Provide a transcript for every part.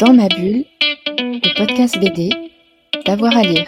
Dans ma bulle, le podcast BD, d'avoir à lire.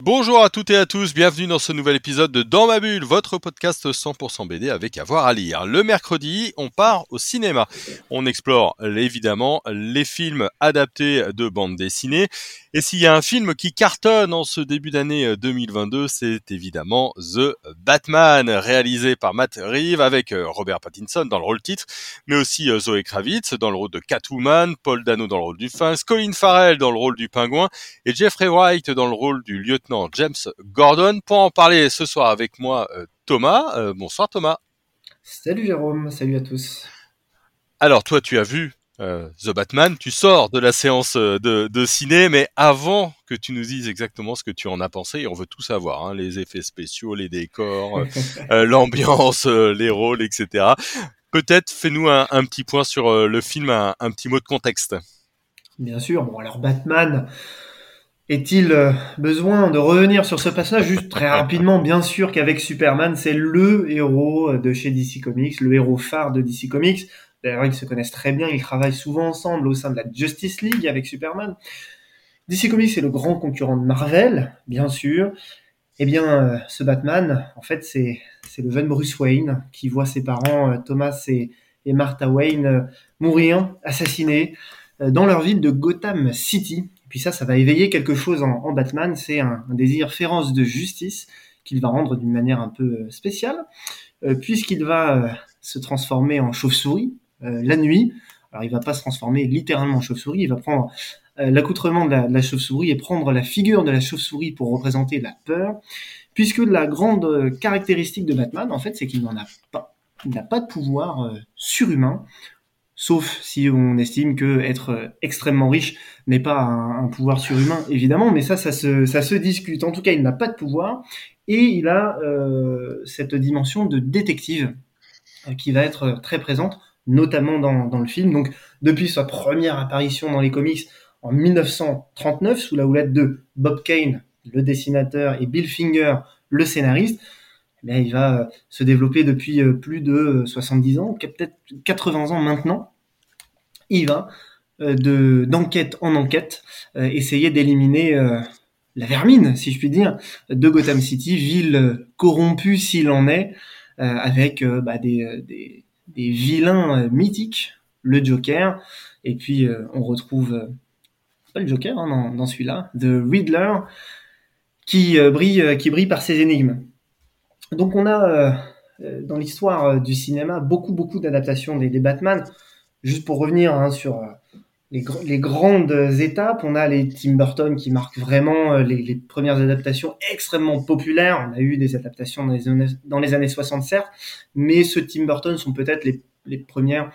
Bonjour à toutes et à tous, bienvenue dans ce nouvel épisode de Dans ma bulle, votre podcast 100% BD avec avoir à lire. Le mercredi, on part au cinéma. On explore évidemment les films adaptés de bande dessinée. Et s'il y a un film qui cartonne en ce début d'année 2022, c'est évidemment The Batman, réalisé par Matt Reeves avec euh, Robert Pattinson dans le rôle titre, mais aussi euh, Zoe Kravitz dans le rôle de Catwoman, Paul Dano dans le rôle du Finch, Colin Farrell dans le rôle du Pingouin et Jeffrey Wright dans le rôle du lieutenant James Gordon. Pour en parler ce soir avec moi, euh, Thomas. Euh, bonsoir Thomas. Salut Jérôme, salut à tous. Alors toi, tu as vu euh, The Batman, tu sors de la séance de, ciné, mais avant que tu nous dises exactement ce que tu en as pensé, on veut tout savoir, hein, les effets spéciaux, les décors, l'ambiance, les rôles, etc. Peut-être fais-nous un, petit point sur le film, un, un, petit mot de contexte. Bien sûr, bon alors Batman, est-il euh, besoin de revenir sur ce passage? Juste très rapidement Bien sûr qu'avec Superman, c'est le héros de chez DC Comics, le héros phare de DC Comics. D'ailleurs, ils se connaissent très bien, ils travaillent souvent ensemble au sein de la Justice League avec Superman. DC Comics c'est le grand concurrent de Marvel, bien sûr. Eh bien, euh, ce Batman, en fait, c'est le jeune Bruce Wayne qui voit ses parents, euh, Thomas et, et Martha Wayne, mourir, assassinés, dans leur ville de Gotham City, puis ça, ça va éveiller quelque chose en, Batman, c'est un, désir féroce de justice qu'il va rendre d'une manière un peu euh, spéciale, euh, puisqu'il va euh, se transformer en chauve-souris la nuit. Alors il va pas se transformer littéralement en chauve-souris, il va prendre l'accoutrement de la, chauve-souris et prendre la figure de la chauve-souris pour représenter la peur, puisque la grande caractéristique de Batman, en fait, c'est qu'il n'en a pas. Il n'a pas de pouvoir surhumain sauf si on estime que être euh, extrêmement riche n'est pas un, pouvoir surhumain, évidemment, mais ça, ça se, discute. En tout cas, il n'a pas de pouvoir, et il a euh, cette dimension de détective euh, qui va être très présente, notamment dans, dans, le film. Donc, depuis sa première apparition dans les comics en 1939, sous la houlette de Bob Kane, le dessinateur, et Bill Finger, le scénariste, eh il va se développer depuis plus de 70 ans, peut-être 80 ans maintenant, il va euh, de d'enquête en enquête euh, essayer d'éliminer euh, la vermine, si je puis dire, de Gotham City, ville corrompue s'il en est, avec bah, des, des, vilains mythiques, le Joker, et puis on retrouve pas le Joker hein, dans, dans celui-là, The Riddler, qui brille, qui brille par ses énigmes. Donc on a dans l'histoire du cinéma beaucoup beaucoup d'adaptations des, des Batman juste pour revenir hein, sur les, grandes étapes, on a les Tim Burton qui marquent vraiment euh, les, premières adaptations extrêmement populaires. On a eu des adaptations dans les années, dans les années 60 certes, mais de Tim Burton sont peut-être les, les premières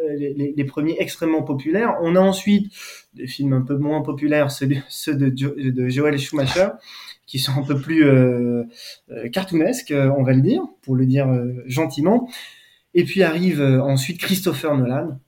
euh, les, premiers extrêmement populaires. On a ensuite des films un peu moins populaires, ceux, ceux de, de, Joel Schumacher, qui sont un peu plus euh, cartoonesques, on va le dire, pour le dire gentiment. Et puis arrive ensuite Christopher Nolan,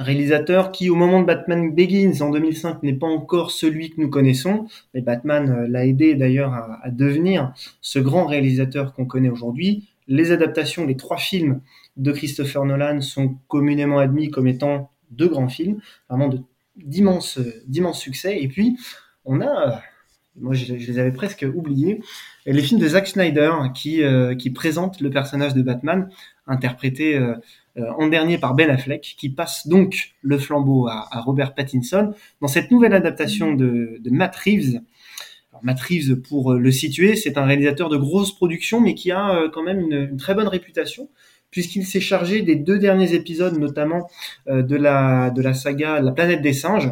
réalisateur qui, au moment de Batman Begins en 2005, n'est pas encore celui que nous connaissons, mais Batman euh, l'a aidé d'ailleurs à, devenir ce grand réalisateur qu'on connaît aujourd'hui. Les adaptations, les trois films de Christopher Nolan sont communément admis comme étant deux grands films, vraiment de d'immenses d'immenses succès. Et puis, on a, moi je, les avais presque oubliés, les films de Zack Snyder qui, euh, qui présentent le personnage de Batman interprété euh, euh, en dernier par Ben Affleck, qui passe donc le flambeau à, Robert Pattinson dans cette nouvelle adaptation de, Matt Reeves. Matt Reeves, pour le situer, c'est un réalisateur de grosses productions, mais qui a quand même une, très bonne réputation, puisqu'il s'est chargé des deux derniers épisodes, notamment de la de la saga La planète des singes,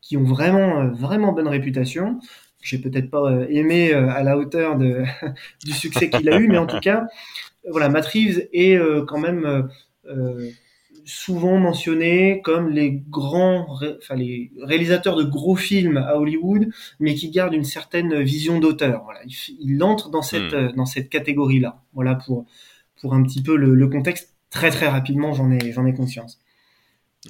qui ont vraiment vraiment bonne réputation. J'ai peut-être pas aimé à la hauteur de, du succès qu'il a eu, mais en tout cas, voilà, Matt Reeves est quand même euh, souvent mentionnés comme les grands, enfin les réalisateurs de gros films à Hollywood, mais qui gardent une certaine vision d'auteur. Voilà, il, entre dans cette hmm. dans cette catégorie-là. Voilà pour pour un petit peu le, le contexte. Très très rapidement, j'en ai j'en ai conscience.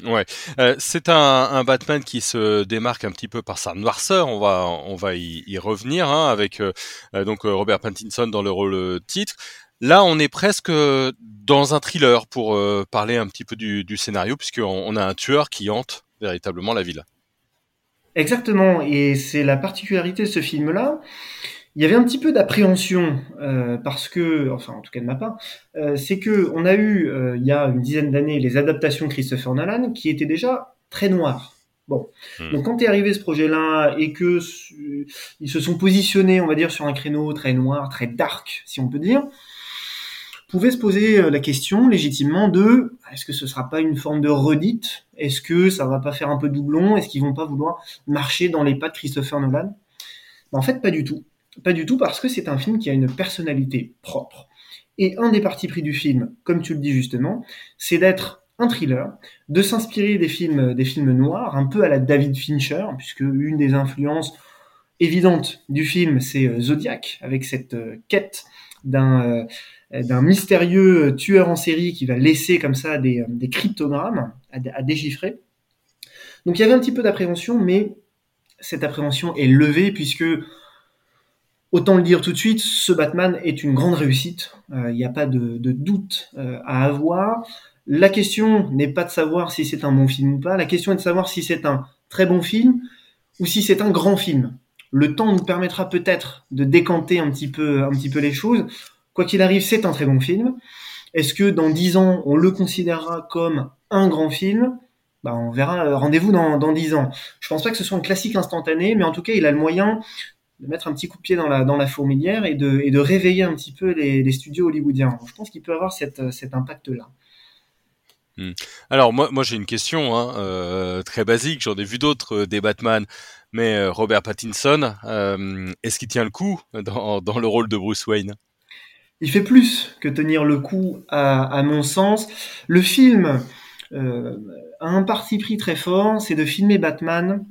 Ouais, euh, c'est un, un, Batman qui se démarque un petit peu par sa noirceur. On va, on va y, y revenir hein, avec euh, euh, donc Robert Pattinson dans le rôle titre. Là, on est presque dans un thriller pour parler un petit peu du, du scénario, puisqu'on on a un tueur qui hante véritablement la ville. Exactement, et c'est la particularité de ce film-là. Il y avait un petit peu d'appréhension euh, parce que, enfin en tout cas de ma part, euh, c'est que on a eu euh, il y a une dizaine d'années les adaptations de Christopher Nolan qui étaient déjà très noires. Bon, hmm. donc quand est arrivé ce projet-là et que ils se sont positionnés, on va dire, sur un créneau très noir, très dark, si on peut dire, pouvait se poser la question légitimement de est-ce que ce sera pas une forme de redite? Est-ce que ça va pas faire un peu doublon? Est-ce qu'ils vont pas vouloir marcher dans les pas de Christopher Nolan? Ben, En fait, pas du tout. Pas du tout parce que c'est un film qui a une personnalité propre. Et un des partis pris du film, comme tu le dis justement, c'est d'être un thriller, de s'inspirer des films, des films noirs, un peu à la David Fincher, puisque une des influences évidentes du film, c'est euh, Zodiac, avec cette euh, quête d'un euh, d'un mystérieux tueur en série qui va laisser comme ça des, des cryptogrammes à, à, déchiffrer. Donc il y avait un petit peu d'appréhension, mais cette appréhension est levée puisque Autant le dire tout de suite, ce Batman est une grande réussite. Euh, il n'y a pas de, doute euh, à avoir. La question n'est pas de savoir si c'est un bon film ou pas. La question est de savoir si c'est un très bon film ou si c'est un grand film. Le temps nous permettra peut-être de décanter un petit peu, un petit peu les choses. Quoi qu'il arrive, c'est un très bon film. Est-ce que dans dix ans, on le considérera comme un grand film? Bah, on verra. Euh, rendez-vous dans, 10 ans. Je pense pas que ce soit un classique instantané, mais en tout cas, il a le moyen de mettre un petit coup de pied dans la, dans la fourmilière et de, et de réveiller un petit peu les, les studios hollywoodiens. Je pense qu'il peut avoir cette, cet impact-là. Hmm. Alors moi, moi j'ai une question hein, euh, très basique. J'en ai vu d'autres euh, des Batman, mais euh, Robert Pattinson, est-ce qu'il tient le coup dans, dans, le rôle de Bruce Wayne? Il fait plus que tenir le coup, à, à mon sens. Le film a un parti pris très fort, c'est de filmer Batman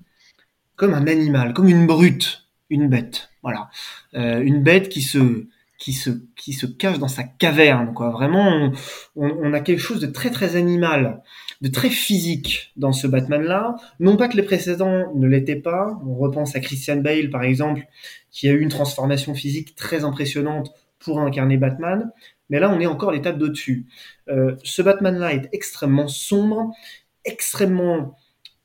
comme un animal, comme une brute une bête. Voilà, euh, une bête qui se qui se qui se cache dans sa caverne. Quoi. Vraiment, on, a quelque chose de très très animal, de très physique dans ce Batman-là. Non pas que les précédents ne l'étaient pas. On repense à Christian Bale par exemple, qui a eu une transformation physique très impressionnante pour incarner Batman. Mais là, on est encore l'étape d'au-dessus. Euh, ce Batman-là est extrêmement sombre, extrêmement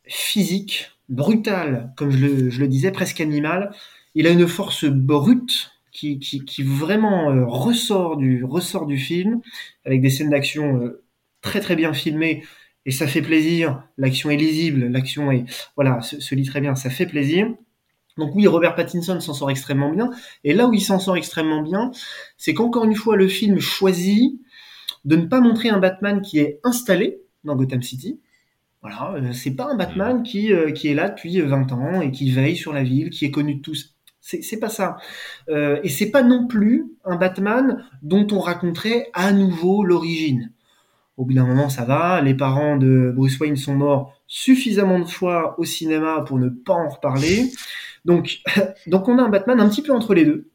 physique, brutal, comme je le, disais, presque animal. Il a une force brute qui, vraiment euh, ressort, du, ressort du film, avec des scènes d'action euh, très très bien filmées, et ça fait plaisir. L'action est lisible, l'action est voilà se, lit très bien, ça fait plaisir. Donc oui, Robert Pattinson s'en sort extrêmement bien. Et là où il s'en sort extrêmement bien, c'est qu'encore une fois, le film choisit de ne pas montrer un Batman qui est installé dans Gotham City, voilà, euh, c'est pas un Batman qui, euh, qui est là depuis 20 ans et qui veille sur la ville, qui est connu de tous. C'est pas ça. Euh, et c'est pas non plus un Batman dont on raconterait à nouveau l'origine. Au bout d'un moment, ça va. Les parents de Bruce Wayne sont morts suffisamment de fois au cinéma pour ne pas en reparler. Donc, donc on a un Batman un petit peu entre les deux,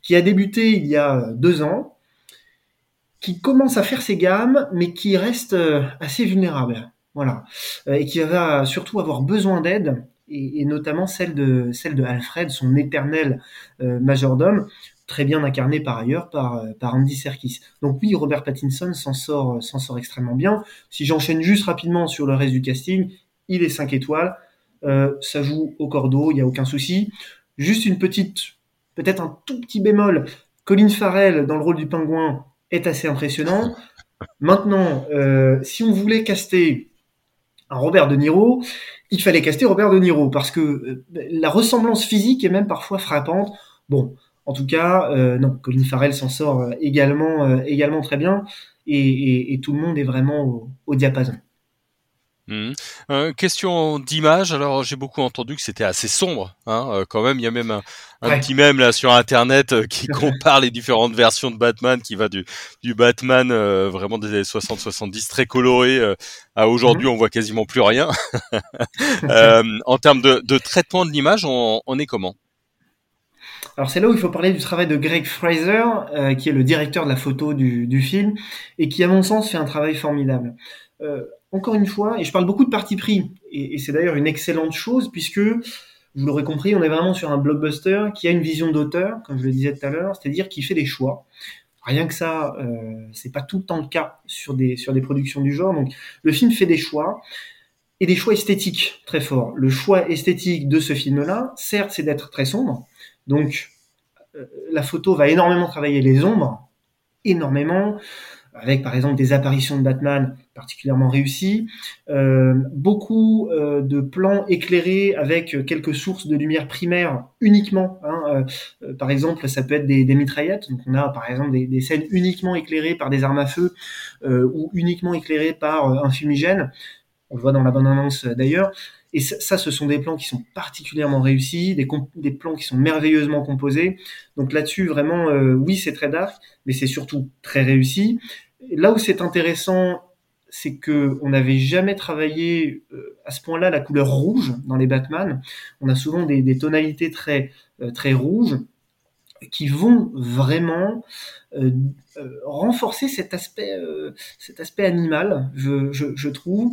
qui a débuté il y a deux ans, qui commence à faire ses gammes, mais qui reste assez vulnérable. Voilà. Euh, et qui va surtout avoir besoin d'aide, et, notamment celle de, celle de Alfred, son éternel euh, majordome, très bien incarné par ailleurs par, euh, par Andy Serkis. Donc oui, Robert Pattinson s'en sort, s'en sort extrêmement bien. Si j'enchaîne juste rapidement sur le reste du casting, il est 5 étoiles, ça joue au cordeau, il n'y a aucun souci. Juste une petite, peut-être un tout petit bémol, Colin Farrell dans le rôle du pingouin est assez impressionnant. Maintenant, si on voulait caster Robert De Niro, il fallait caster Robert De Niro parce que euh, la ressemblance physique est même parfois frappante. Bon, en tout cas, euh, non, Colin Farrell s'en sort euh, également, également très bien et, tout le monde est vraiment au diapason. Mmh. Euh, question d'image, alors j'ai beaucoup entendu que c'était assez sombre, hein, euh, quand même. Il y a même un, un ouais. petit mème là sur internet euh, qui compare les différentes versions de Batman, qui va du, du Batman vraiment des années 60-70 très coloré à aujourd'hui mmh. on voit quasiment plus rien. en termes de, de, traitement de l'image, on, on est comment? Alors c'est là où il faut parler du travail de Greg Fraser, euh, qui est le directeur de la photo du, du, film, et qui à mon sens fait un travail formidable. Euh, encore une fois, et je parle beaucoup de parti pris, et, et c'est d'ailleurs une excellente chose, puisque, vous l'aurez compris, on est vraiment sur un blockbuster qui a une vision d'auteur, comme je le disais tout à l'heure, c'est-à-dire qui fait des choix. Rien que ça, euh, c'est pas tout le temps le cas sur des, sur des productions du genre. Donc le film fait des choix, et des choix esthétiques très forts. Le choix esthétique de ce film-là, certes, c'est d'être très sombre. Donc, euh, la photo va énormément travailler les ombres, énormément, avec par exemple des apparitions de Batman particulièrement réussies, euh, beaucoup euh, de plans éclairés avec quelques sources de lumière primaire uniquement. Hein, par exemple, ça peut être des, mitraillettes. Donc, on a par exemple des, des, scènes uniquement éclairées par des armes à feu ou uniquement éclairées par un fumigène on le voit dans la bonne annonce d'ailleurs. Et ça, ce sont des plans qui sont particulièrement réussis, des, plans qui sont merveilleusement composés. Donc là-dessus, vraiment, euh, oui, c'est très dark, mais c'est surtout très réussi. là où c'est intéressant, c'est que on n'avait jamais travaillé euh, à ce point-là la couleur rouge dans les Batman. On a souvent des, tonalités très très rouges qui vont vraiment euh, renforcer cet aspect, euh, cet aspect animal, je trouve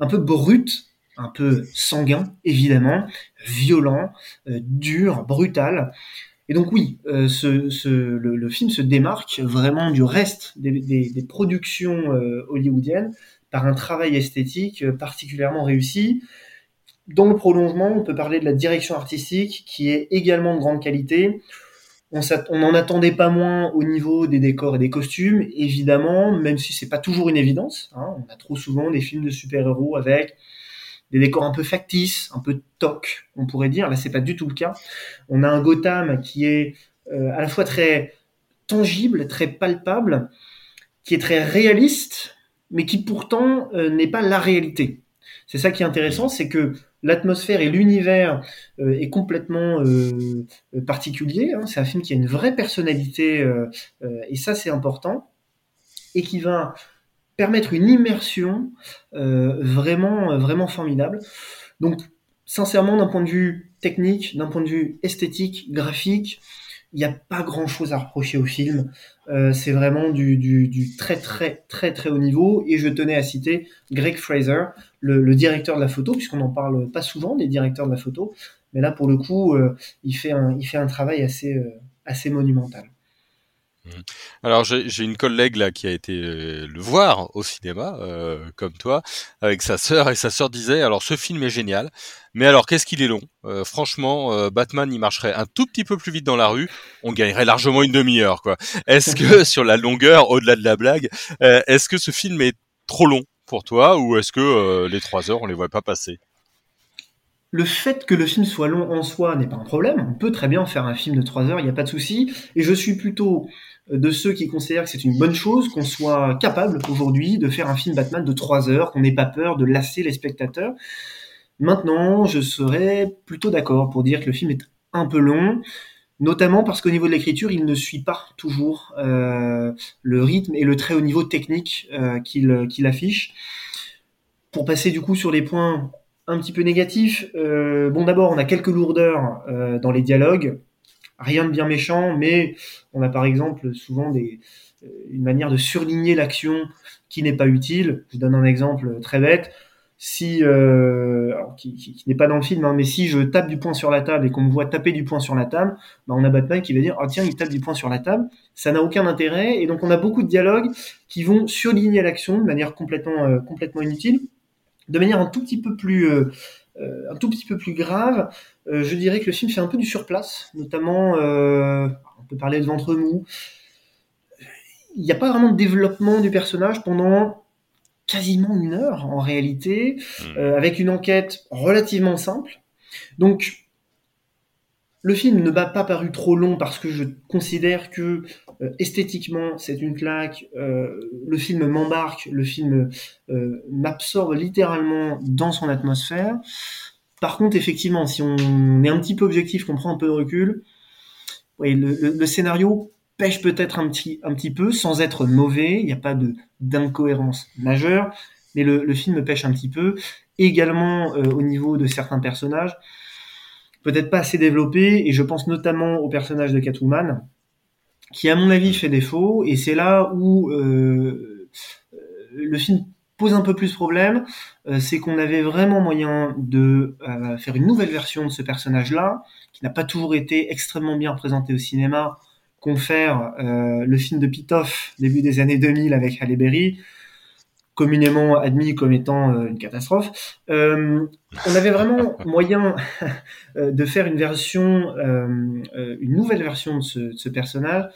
un peu brut, un peu sanguin, évidemment, violent, euh, dur, brutal. Et donc oui, euh, le, film se démarque vraiment du reste des, productions euh, hollywoodiennes par un travail esthétique particulièrement réussi. Dans le prolongement, on peut parler de la direction artistique qui est également de grande qualité on n'en attendait pas moins au niveau des décors et des costumes, évidemment, même si c'est pas toujours une évidence. Hein. On a trop souvent des films de super-héros avec des décors un peu factices, un peu toc, on pourrait dire. Là, c'est pas du tout le cas. On a un Gotham qui est euh, à la fois très tangible, très palpable, qui est très réaliste, mais qui pourtant euh, n'est pas la réalité. C'est ça qui est intéressant, c'est que l'atmosphère et l'univers euh, est complètement particulier. Hein. C'est un film qui a une vraie personnalité et ça c'est important et qui va permettre une immersion euh, vraiment vraiment formidable. Donc sincèrement d'un point de vue technique, d'un point de vue esthétique, graphique, il n'y a pas grand chose à reprocher au film. Euh, c'est vraiment du, du, du, très très très très haut niveau. Et je tenais à citer Greg Fraser, le, le directeur de la photo, puisqu'on n'en parle pas souvent des directeurs de la photo. Mais là, pour le coup, euh, il, fait un, il fait un travail assez, euh, assez monumental. Mmh. Alors j'ai une collègue là qui a été euh, le voir au cinéma, euh, comme toi, avec sa sœur, et sa sœur disait alors ce film est génial, mais alors qu'est-ce qu'il est long euh, Franchement, euh, Batman il marcherait un tout petit peu plus vite dans la rue, on gagnerait largement une demi-heure quoi. Est-ce que sur la longueur, au-delà de la blague, est-ce que ce film est trop long pour toi, ou est-ce que les trois heures on les voit pas passer? Le fait que le film soit long en soi n'est pas un problème. On peut très bien faire un film de trois heures, il n'y a pas de souci. Et je suis plutôt de ceux qui considèrent que c'est une bonne chose qu'on soit capable aujourd'hui de faire un film Batman de trois heures, qu'on n'ait pas peur de lasser les spectateurs. Maintenant, je serais plutôt d'accord pour dire que le film est un peu long, notamment parce qu'au niveau de l'écriture, il ne suit pas toujours euh, le rythme et le très haut niveau technique euh, qu'il qu affiche. Pour passer du coup sur les points un petit peu négatif. Euh, bon, d'abord, on a quelques lourdeurs euh, dans les dialogues. Rien de bien méchant, mais on a par exemple souvent des, euh, une manière de surligner l'action qui n'est pas utile. Je donne un exemple très bête. Si, alors, qui, n'est pas dans le film, hein, mais si je tape du poing sur la table et qu'on me voit taper du poing sur la table, bah, on a Batman qui va dire ah tiens il tape du poing sur la table. Ça n'a aucun intérêt et donc on a beaucoup de dialogues qui vont surligner l'action de manière complètement complètement inutile de manière un tout petit peu plus euh, euh, un tout petit peu plus grave, euh, je dirais que le film fait un peu du surplace, notamment euh, on peut parler de ventre mou. Il n'y a pas vraiment de développement du personnage pendant quasiment une heure en réalité, mmh. avec une enquête relativement simple. Donc le film ne m'a pas paru trop long parce que je considère que euh, esthétiquement c'est une claque. Euh, le film m'embarque, le film euh, m'absorbe littéralement dans son atmosphère. Par contre, effectivement, si on est un petit peu objectif, qu'on prend un peu de recul, le, le, scénario pêche peut-être un petit, un petit peu sans être mauvais. Il n'y a pas d'incohérence majeure, mais le, le, film pêche un petit peu. Également au niveau de certains personnages peut-être pas assez développé, et je pense notamment au personnage de Catwoman, qui à mon avis fait défaut, et c'est là où euh, le film pose un peu plus problème, euh, c'est qu'on avait vraiment moyen de euh, faire une nouvelle version de ce personnage-là, qui n'a pas toujours été extrêmement bien représenté au cinéma, confère euh, le film de Pitoff début des années 2000 avec Halle Berry, communément admis comme étant euh, une catastrophe. Euh, on avait vraiment moyen de faire une version, une nouvelle version de ce, de ce, personnage,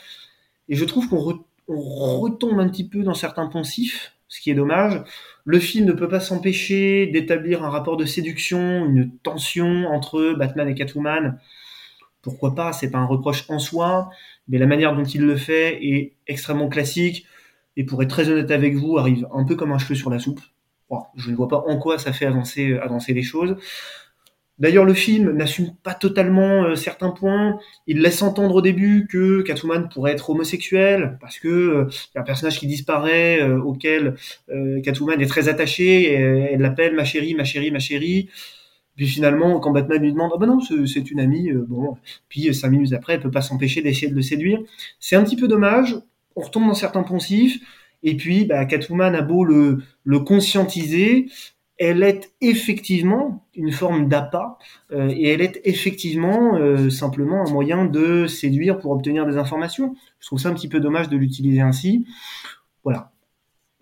et je trouve qu'on re, retombe un petit peu dans certains poncifs, ce qui est dommage. Le film ne peut pas s'empêcher d'établir un rapport de séduction, une tension entre Batman et Catwoman. Pourquoi pas C'est pas un reproche en soi, mais la manière dont il le fait est extrêmement classique et pour être très honnête avec vous, arrive un peu comme un cheveu sur la soupe. Je ne vois pas en quoi ça fait avancer, avancer les choses. D'ailleurs, le film n'assume pas totalement euh, certains points. Il laisse entendre au début que Catwoman pourrait être homosexuel parce que euh, y a un personnage qui disparaît euh, auquel euh, Catwoman est très attachée. Et, elle l'appelle ma chérie, ma chérie, ma chérie. Puis finalement, quand Batman lui demande, ah ben non, c'est une amie, euh, bon, puis cinq minutes après, elle peut pas s'empêcher d'essayer de le séduire. C'est un petit peu dommage. On retombe dans certains poncifs. Et puis, bah, Catwoman a beau le, le conscientiser, elle est effectivement une forme d'appât euh, et elle est effectivement euh, simplement un moyen de séduire pour obtenir des informations. Je trouve ça un petit peu dommage de l'utiliser ainsi. Voilà.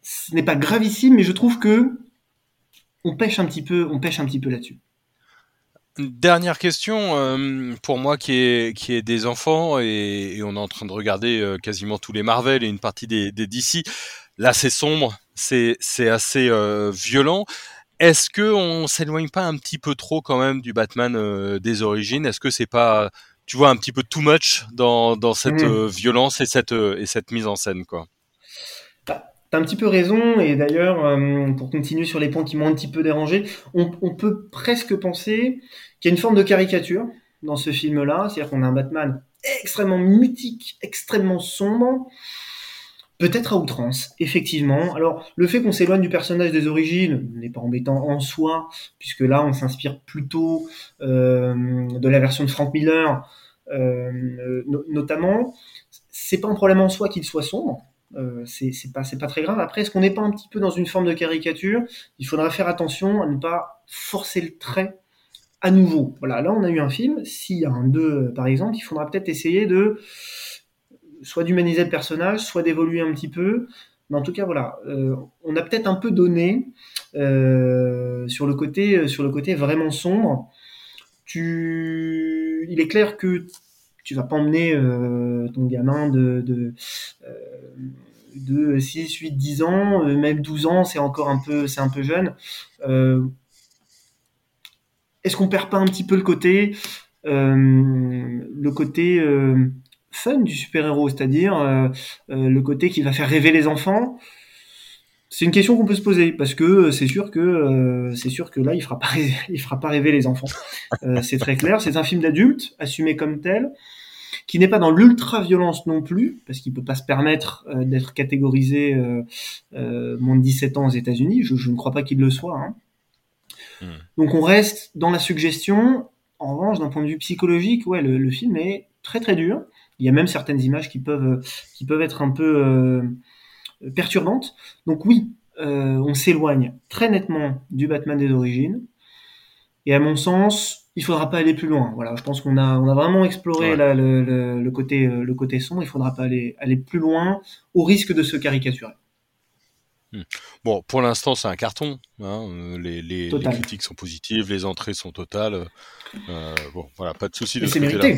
Ce n'est pas gravissime, mais je trouve que on pêche un petit peu, on pêche un petit peu là-dessus. Dernière question euh, pour moi qui est qui est des enfants et, et, on est en train de regarder euh, quasiment tous les Marvel et une partie des, des DC. Là, c'est sombre, c'est c'est assez euh, violent. Est-ce que on s'éloigne pas un petit peu trop quand même du Batman euh, des origines? Est-ce que c'est pas tu vois un petit peu too much dans dans cette mmh. violence et cette et cette mise en scène quoi? Un petit peu raison, et d'ailleurs, euh, pour continuer sur les points qui m'ont un petit peu dérangé, on, peut presque penser qu'il y a une forme de caricature dans ce film-là, c'est-à-dire qu'on a un Batman extrêmement mutique, extrêmement sombre, peut-être à outrance, effectivement. Alors, le fait qu'on s'éloigne du personnage des origines n'est pas embêtant en soi, puisque là, on s'inspire plutôt euh, de la version de Frank Miller, euh, no notamment. C'est pas un problème en soi qu'il soit sombre, euh, c'est pas, pas très grave. Après, est-ce qu'on n'est pas un petit peu dans une forme de caricature? Il faudra faire attention à ne pas forcer le trait à nouveau. Voilà, là on a eu un film, s'il y a un 2 par exemple, il faudra peut-être essayer de soit d'humaniser le personnage, soit d'évoluer un petit peu. Mais en tout cas, voilà, euh, on a peut-être un peu donné euh, sur, le côté, sur le côté vraiment sombre. Tu... Il est clair que tu vas pas emmener euh, ton gamin de, euh, de 6, 8, 10 ans, euh, même 12 ans, c'est encore un peu, c'est un peu jeune. Euh, Est-ce qu'on perd pas un petit peu le côté, euh, le côté fun du super-héros, c'est-à-dire le côté qui va faire rêver les enfants? C'est une question qu'on peut se poser parce que c'est sûr que c'est sûr que là il fera pas il fera pas rêver les enfants. C'est très clair. C'est un film d'adulte assumé comme tel, qui n'est pas dans l'ultra violence non plus parce qu'il peut pas se permettre euh, d'être catégorisé moins de 17 ans aux États-Unis. Je, je, ne crois pas qu'il le soit. Hein. Mmh. Donc on reste dans la suggestion. En revanche, d'un point de vue psychologique, ouais, le, le, film est très très dur. Il y a même certaines images qui peuvent qui peuvent être un peu perturbante. Donc oui, euh, on s'éloigne très nettement du Batman des origines. Et à mon sens, il faudra pas aller plus loin. Voilà, je pense qu'on a, on a vraiment exploré ouais. la, le, le, le, côté, le côté sombre. Il faudra pas aller, aller plus loin au risque de se caricaturer. Hmm. Bon, pour l'instant, c'est un carton. Hein. Les, les, les, critiques sont positives, les entrées sont totales. Euh, bon, voilà, pas de souci de ce côté-là.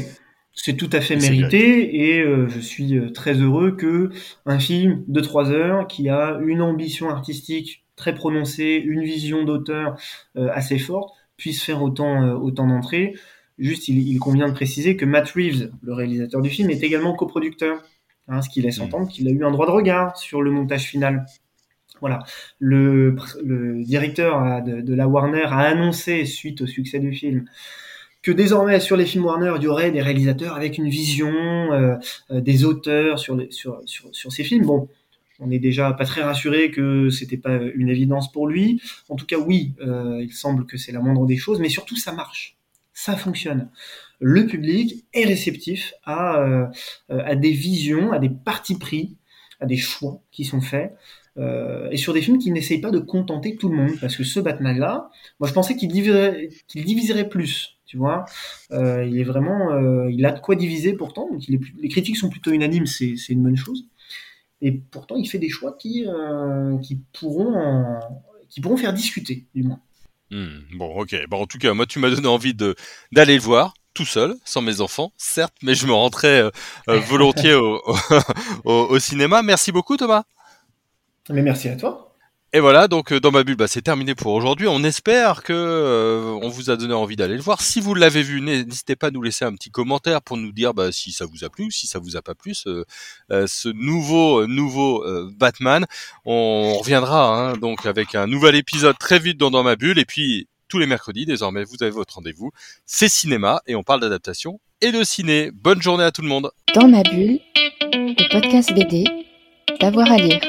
C'est tout à fait mérité et euh, je suis euh, très heureux que un film de trois heures qui a une ambition artistique très prononcée, une vision d'auteur euh, assez forte, puisse faire autant, euh, autant d'entrées. Juste, il, il, convient de préciser que Matt Reeves, le réalisateur du film, est également coproducteur, hein, ce qui laisse mmh. entendre qu'il a eu un droit de regard sur le montage final. Voilà, le, le directeur de, de, la Warner a annoncé, suite au succès du film, que désormais sur les films Warner, il y aurait des réalisateurs avec une vision, euh, euh, des auteurs sur, les, sur, sur, sur, ces films. Bon, on est déjà pas très rassuré que c'était pas une évidence pour lui. En tout cas, oui, euh, il semble que c'est la moindre des choses, mais surtout ça marche. ça fonctionne. Le public est réceptif à, euh, à des visions, à des partis pris, à des choix qui sont faits. Euh, et sur des films qui n'essayent pas de contenter tout le monde. Parce que ce Batman-là, moi je pensais qu'il diviserait, diviserait plus. Tu vois, euh, il est vraiment, euh, il a de quoi diviser pourtant. Donc il est, les critiques sont plutôt unanimes, c'est, c'est une bonne chose. Et pourtant, il fait des choix qui, euh, qui pourront, qui pourront faire discuter, du moins. Hmm, bon, ok. Bon, en tout cas, moi, tu m'as donné envie de d'aller le voir tout seul, sans mes enfants, certes, mais je me rentrais euh, euh, volontiers au, au, au cinéma. Merci beaucoup, Thomas. Mais merci à toi. Et voilà, donc euh, dans ma bulle, bah, c'est terminé pour aujourd'hui. On espère que euh, on vous a donné envie d'aller le voir. Si vous l'avez vu, n'hésitez pas à nous laisser un petit commentaire pour nous dire bah, si ça vous a plu ou si ça vous a pas plu ce, euh, ce nouveau nouveau euh, Batman. On reviendra hein, donc avec un nouvel épisode très vite dans dans ma bulle et puis tous les mercredis désormais vous avez votre rendez-vous. C'est cinéma et on parle d'adaptation et de ciné. Bonne journée à tout le monde. Dans ma bulle, le podcast BD, d'avoir à lire.